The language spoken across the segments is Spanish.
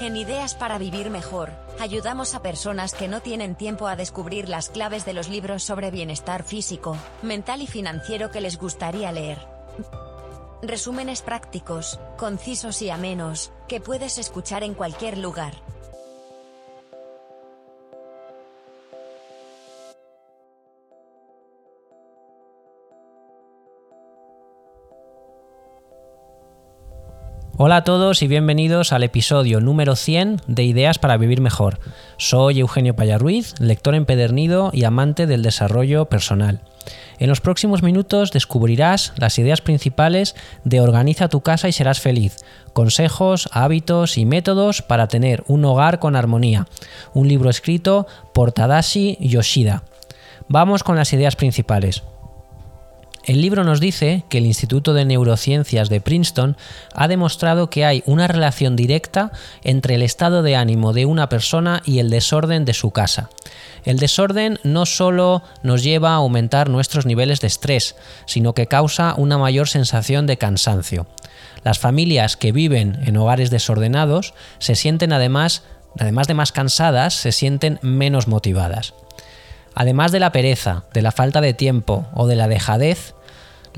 En Ideas para Vivir Mejor, ayudamos a personas que no tienen tiempo a descubrir las claves de los libros sobre bienestar físico, mental y financiero que les gustaría leer. Resúmenes prácticos, concisos y amenos, que puedes escuchar en cualquier lugar. Hola a todos y bienvenidos al episodio número 100 de Ideas para Vivir Mejor. Soy Eugenio Payarruiz, lector empedernido y amante del desarrollo personal. En los próximos minutos descubrirás las ideas principales de Organiza tu casa y serás feliz, consejos, hábitos y métodos para tener un hogar con armonía, un libro escrito por Tadashi Yoshida. Vamos con las ideas principales. El libro nos dice que el Instituto de Neurociencias de Princeton ha demostrado que hay una relación directa entre el estado de ánimo de una persona y el desorden de su casa. El desorden no solo nos lleva a aumentar nuestros niveles de estrés, sino que causa una mayor sensación de cansancio. Las familias que viven en hogares desordenados se sienten además, además de más cansadas, se sienten menos motivadas. Además de la pereza, de la falta de tiempo o de la dejadez,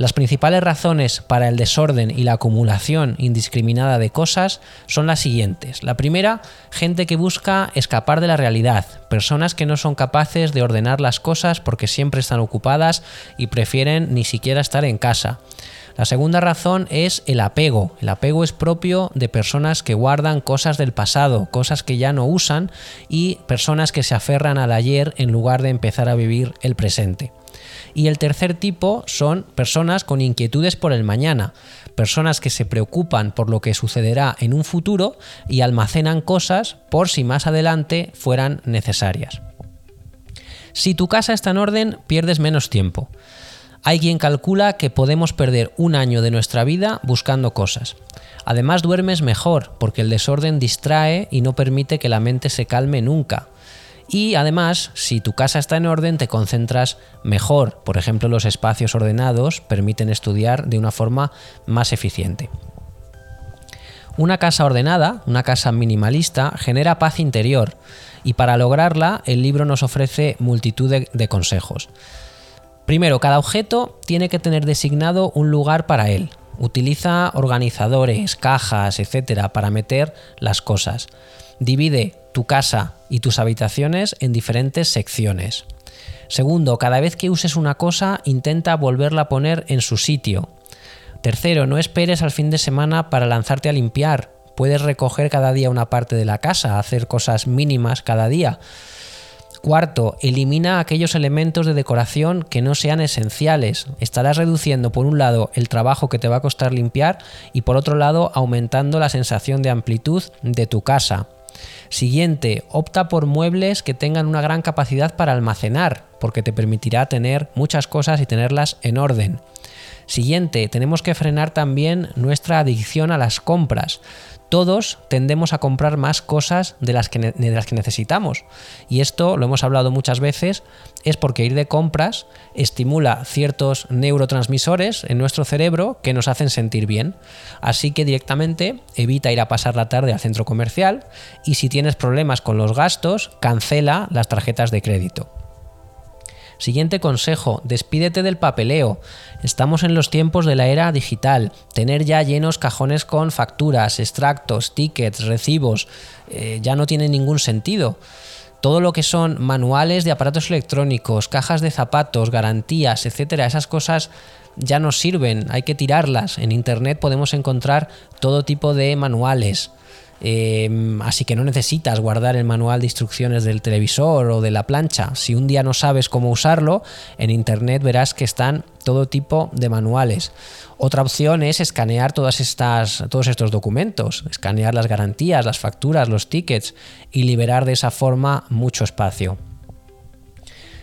las principales razones para el desorden y la acumulación indiscriminada de cosas son las siguientes. La primera, gente que busca escapar de la realidad, personas que no son capaces de ordenar las cosas porque siempre están ocupadas y prefieren ni siquiera estar en casa. La segunda razón es el apego. El apego es propio de personas que guardan cosas del pasado, cosas que ya no usan y personas que se aferran al ayer en lugar de empezar a vivir el presente. Y el tercer tipo son personas con inquietudes por el mañana, personas que se preocupan por lo que sucederá en un futuro y almacenan cosas por si más adelante fueran necesarias. Si tu casa está en orden, pierdes menos tiempo. Hay quien calcula que podemos perder un año de nuestra vida buscando cosas. Además duermes mejor porque el desorden distrae y no permite que la mente se calme nunca. Y además, si tu casa está en orden, te concentras mejor. Por ejemplo, los espacios ordenados permiten estudiar de una forma más eficiente. Una casa ordenada, una casa minimalista, genera paz interior y para lograrla el libro nos ofrece multitud de, consejos. Primero, cada objeto tiene que tener designado un lugar para él. Utiliza organizadores, cajas, etcétera, para meter las cosas. Divide tu casa y tus habitaciones en diferentes secciones. Segundo, cada vez que uses una cosa, intenta volverla a poner en su sitio. Tercero, no esperes al fin de semana para lanzarte a limpiar. Puedes recoger cada día una parte de la casa, hacer cosas mínimas cada día. Cuarto, elimina aquellos elementos de decoración que no sean esenciales. Estarás reduciendo por un lado el trabajo que te va a costar limpiar y por otro lado aumentando la sensación de amplitud de tu casa. Siguiente, opta por muebles que tengan una gran capacidad para almacenar, porque te permitirá tener muchas cosas y tenerlas en orden. Siguiente, tenemos que frenar también nuestra adicción a las compras. Todos tendemos a comprar más cosas de las, que, necesitamos. Y esto, lo hemos hablado muchas veces, es porque ir de compras estimula ciertos neurotransmisores en nuestro cerebro que nos hacen sentir bien. Así que directamente evita ir a pasar la tarde al centro comercial y si tienes problemas con los gastos, cancela las tarjetas de crédito. Siguiente consejo, despídete del papeleo. Estamos en los tiempos de la era digital. Tener ya llenos cajones con facturas, extractos, tickets, recibos, eh, ya no tiene ningún sentido. Todo lo que son manuales de aparatos electrónicos, cajas de zapatos, garantías, etcétera, esas cosas ya no sirven, hay que tirarlas. En internet podemos encontrar todo tipo de manuales. Em, así que no necesitas guardar el manual de instrucciones del televisor o de la plancha. Si un día no sabes cómo usarlo, en internet verás que están todo tipo de manuales. Otra opción es escanear todos estos documentos, escanear las garantías, las facturas, los tickets y liberar de esa forma mucho espacio.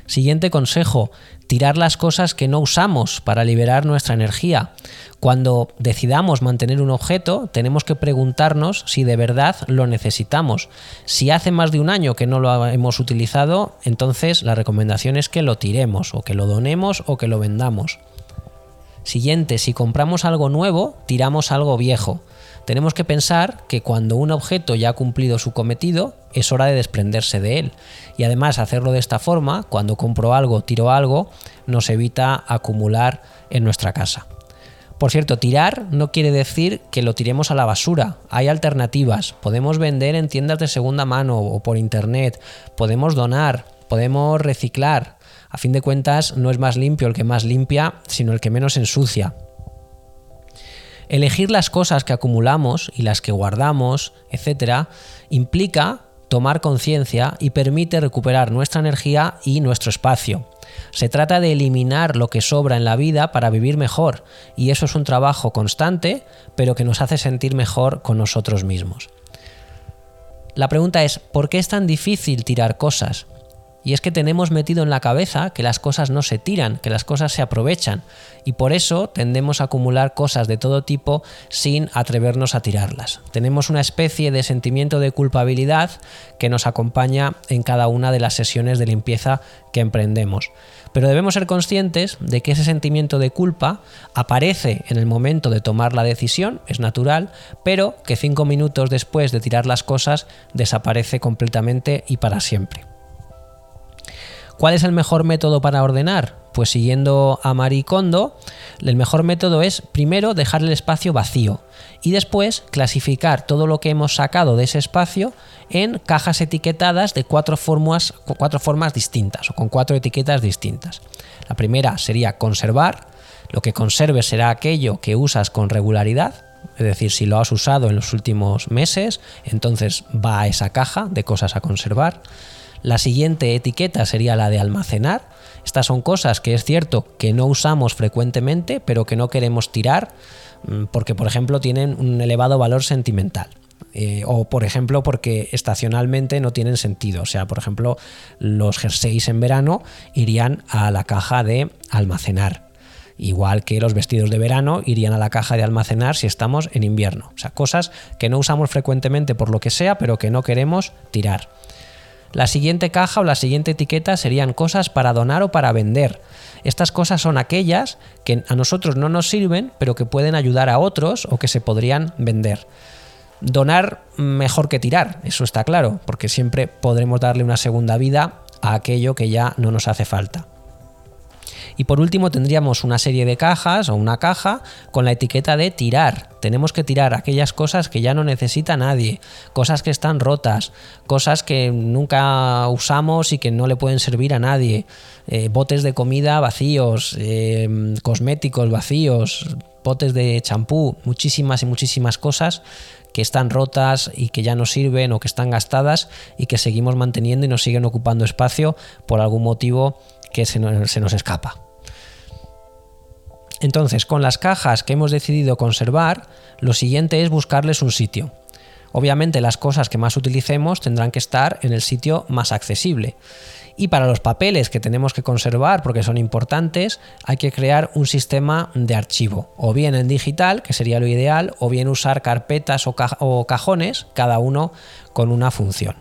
Siguiente consejo, tirar las cosas que no usamos para liberar nuestra energía. Cuando decidamos mantener un objeto, tenemos que preguntarnos si de verdad lo necesitamos. Si hace más de un año que no lo hemos utilizado, entonces la recomendación es que lo tiremos, o que lo donemos, o que lo vendamos. Siguiente, si compramos algo nuevo, tiramos algo viejo. Tenemos que pensar que cuando un objeto ya ha cumplido su cometido, es hora de desprenderse de él. Y además hacerlo de esta forma, cuando compro algo, tiro algo, nos evita acumular en nuestra casa. Por cierto, tirar no quiere decir que lo tiremos a la basura. Hay alternativas. Podemos vender en tiendas de segunda mano o por internet. Podemos donar. Podemos reciclar. A fin de cuentas, no es más limpio el que más limpia, sino el que menos ensucia. Elegir las cosas que acumulamos y las que guardamos, etc., implica tomar conciencia y permite recuperar nuestra energía y nuestro espacio. Se trata de eliminar lo que sobra en la vida para vivir mejor, y eso es un trabajo constante, pero que nos hace sentir mejor con nosotros mismos. La pregunta es, ¿por qué es tan difícil tirar cosas? Y es que tenemos metido en la cabeza que las cosas no se tiran, que las cosas se aprovechan, y por eso tendemos a acumular cosas de todo tipo sin atrevernos a tirarlas. Tenemos una especie de sentimiento de culpabilidad que nos acompaña en cada una de las sesiones de limpieza que emprendemos. Pero debemos ser conscientes de que ese sentimiento de culpa aparece en el momento de tomar la decisión, es natural, pero que cinco minutos después de tirar las cosas desaparece completamente y para siempre. ¿Cuál es el mejor método para ordenar? Pues siguiendo a Marie Kondo, el mejor método es primero dejar el espacio vacío y después clasificar todo lo que hemos sacado de ese espacio en cajas etiquetadas de cuatro formas, cuatro formas distintas o con cuatro etiquetas distintas. La primera sería conservar. Lo que conserves será aquello que usas con regularidad, es decir, si lo has usado en los últimos meses, entonces va a esa caja de cosas a conservar. La siguiente etiqueta sería la de almacenar. Estas son cosas que es cierto que no usamos frecuentemente, pero que no queremos tirar mm, porque, por ejemplo, tienen un elevado valor sentimental. Eh, o por ejemplo porque estacionalmente no tienen sentido. O sea, por ejemplo, los jerseys en verano irían a la caja de almacenar. Igual que los vestidos de verano irían a la caja de almacenar si estamos en invierno. O sea, cosas que no usamos frecuentemente por lo que sea, pero que no queremos tirar. La siguiente caja o la siguiente etiqueta serían cosas para donar o para vender. Estas cosas son aquellas que a nosotros no nos sirven, pero que pueden ayudar a otros o que se podrían vender. Donar mejor que tirar, eso está claro, porque siempre podremos darle una segunda vida a aquello que ya no nos hace falta. Y por último tendríamos una serie de cajas o una caja con la etiqueta de tirar. Tenemos que tirar aquellas cosas que ya no necesita nadie, cosas que están rotas, cosas que nunca usamos y que no le pueden servir a nadie, eh, botes de comida vacíos, eh, cosméticos vacíos, botes de champú, muchísimas y muchísimas cosas que están rotas y que ya no sirven o que están gastadas y que seguimos manteniendo y nos siguen ocupando espacio por algún motivo que se nos escapa. Entonces, con las cajas que hemos decidido conservar, lo siguiente es buscarles un sitio. Obviamente las cosas que más utilicemos tendrán que estar en el sitio más accesible. Y para los papeles que tenemos que conservar porque son importantes, hay que crear un sistema de archivo, o bien en digital, que sería lo ideal, o bien usar carpetas o, cajones, cada uno con una función.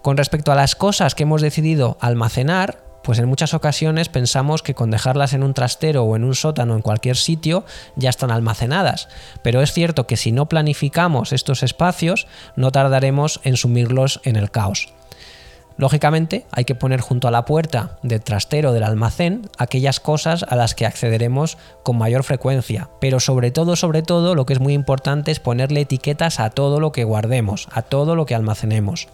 Con respecto a las cosas que hemos decidido almacenar, pues en muchas ocasiones pensamos que con dejarlas en un trastero o en un sótano en cualquier sitio ya están almacenadas, pero es cierto que si no planificamos estos espacios no tardaremos en sumirlos en el caos. Lógicamente, hay que poner junto a la puerta del trastero del almacén aquellas cosas a las que accederemos con mayor frecuencia, pero sobre todo, sobre todo, lo que es muy importante es ponerle etiquetas a todo lo que guardemos, a todo lo que almacenemos.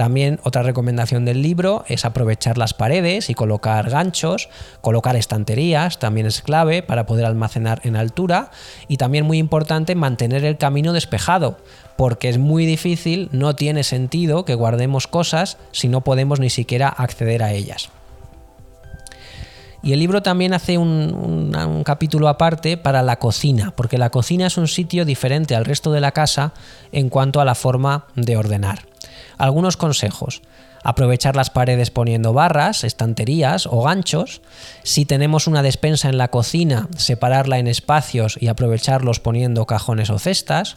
También otra recomendación del libro es aprovechar las paredes y colocar ganchos, colocar estanterías, también es clave para poder almacenar en altura y también muy importante mantener el camino despejado, porque es muy difícil, no tiene sentido que guardemos cosas si no podemos ni siquiera acceder a ellas. Y el libro también hace un, capítulo aparte para la cocina, porque la cocina es un sitio diferente al resto de la casa en cuanto a la forma de ordenar. Algunos consejos. Aprovechar las paredes poniendo barras, estanterías o ganchos. Si tenemos una despensa en la cocina, separarla en espacios y aprovecharlos poniendo cajones o cestas.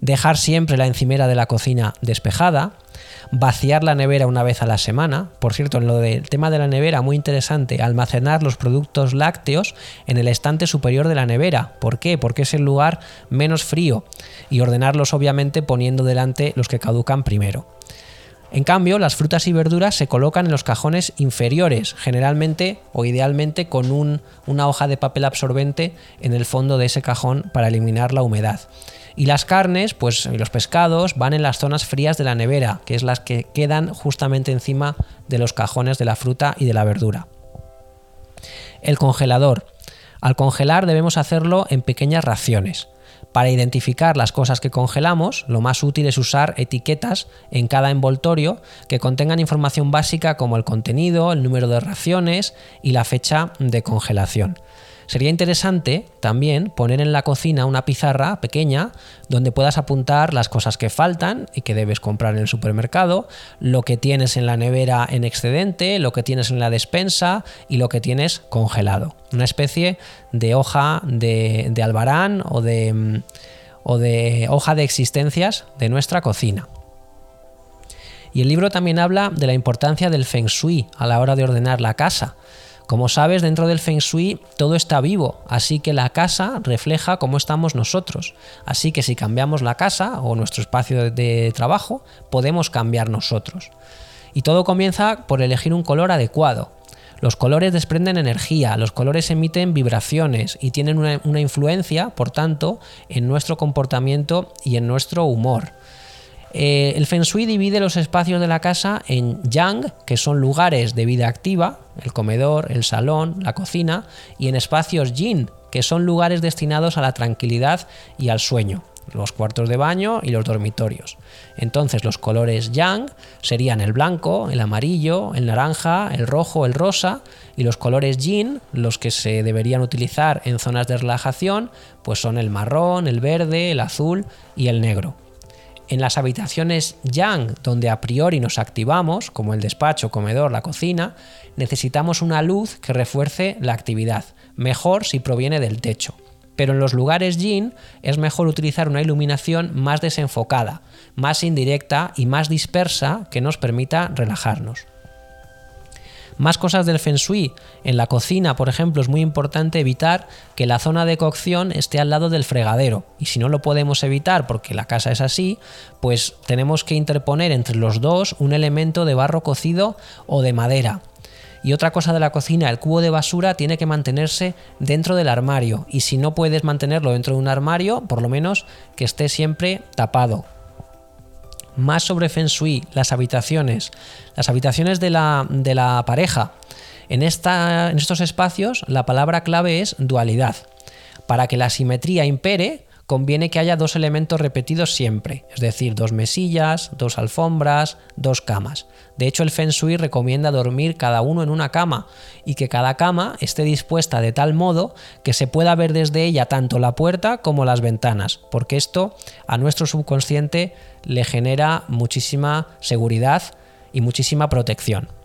Dejar siempre la encimera de la cocina despejada. Vaciar la nevera una vez a la semana. Por cierto, en lo del tema de la nevera, muy interesante, almacenar los productos lácteos en el estante superior de la nevera. ¿Por qué? Porque es el lugar menos frío. Y ordenarlos obviamente poniendo delante los que caducan primero. En cambio, las frutas y verduras se colocan en los cajones inferiores, generalmente o idealmente con una hoja de papel absorbente en el fondo de ese cajón para eliminar la humedad. Y las carnes, pues y los pescados van en las zonas frías de la nevera, que es las que quedan justamente encima de los cajones de la fruta y de la verdura. El congelador. Al congelar debemos hacerlo en pequeñas raciones. Para identificar las cosas que congelamos, lo más útil es usar etiquetas en cada envoltorio que contengan información básica como el contenido, el número de raciones y la fecha de congelación. Sería interesante también poner en la cocina una pizarra pequeña donde puedas apuntar las cosas que faltan y que debes comprar en el supermercado, lo que tienes en la nevera en excedente, lo que tienes en la despensa y lo que tienes congelado. Una especie de hoja de, albarán o de, hoja de existencias de nuestra cocina. Y el libro también habla de la importancia del feng shui a la hora de ordenar la casa. Como sabes, dentro del Feng Shui todo está vivo, así que la casa refleja cómo estamos nosotros. Así que si cambiamos la casa o nuestro espacio de trabajo, podemos cambiar nosotros. Y todo comienza por elegir un color adecuado. Los colores desprenden energía, los colores emiten vibraciones y tienen una, una influencia, por tanto, en nuestro comportamiento y en nuestro humor. Eh, el Feng Shui divide los espacios de la casa en Yang, que son lugares de vida activa, el comedor, el salón, la cocina, y en espacios Yin, que son lugares destinados a la tranquilidad y al sueño, los cuartos de baño y los dormitorios. Entonces los colores Yang serían el blanco, el amarillo, el naranja, el rojo, el rosa, y los colores Yin, los que se deberían utilizar en zonas de relajación, pues son el marrón, el verde, el azul y el negro. En las habitaciones yang, donde a priori nos activamos, como el despacho, comedor, la cocina, necesitamos una luz que refuerce la actividad, mejor si proviene del techo. Pero en los lugares yin es mejor utilizar una iluminación más desenfocada, más indirecta y más dispersa que nos permita relajarnos. Más cosas del feng shui. En la cocina, por ejemplo, es muy importante evitar que la zona de cocción esté al lado del fregadero. Y si no lo podemos evitar porque la casa es así, pues tenemos que interponer entre los dos un elemento de barro cocido o de madera. Y otra cosa de la cocina, el cubo de basura tiene que mantenerse dentro del armario. Y si no puedes mantenerlo dentro de un armario, por lo menos que esté siempre tapado más sobre Feng Shui, las habitaciones, las habitaciones de la, de la pareja. En, esta, en estos espacios la palabra clave es dualidad. Para que la simetría impere, conviene que haya dos elementos repetidos siempre, es decir, dos mesillas, dos alfombras, dos camas. De hecho, el Feng Shui recomienda dormir cada uno en una cama y que cada cama esté dispuesta de tal modo que se pueda ver desde ella tanto la puerta como las ventanas, porque esto a nuestro subconsciente le genera muchísima seguridad y muchísima protección.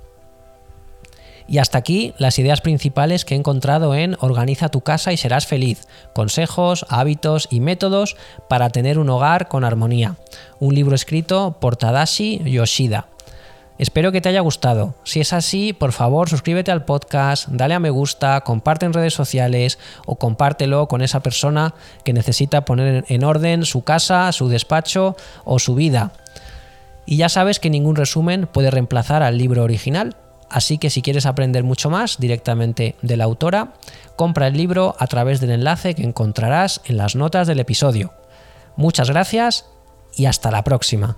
Y hasta aquí las ideas principales que he encontrado en Organiza tu casa y serás feliz. Consejos, hábitos y métodos para tener un hogar con armonía. Un libro escrito por Tadashi Yoshida. Espero que te haya gustado. Si es así, por favor suscríbete al podcast, dale a me gusta, comparte en redes sociales o compártelo con esa persona que necesita poner en orden su casa, su despacho o su vida. Y ya sabes que ningún resumen puede reemplazar al libro original, así que si quieres aprender mucho más directamente de la autora, compra el libro a través del enlace que encontrarás en las notas del episodio. Muchas gracias y hasta la próxima.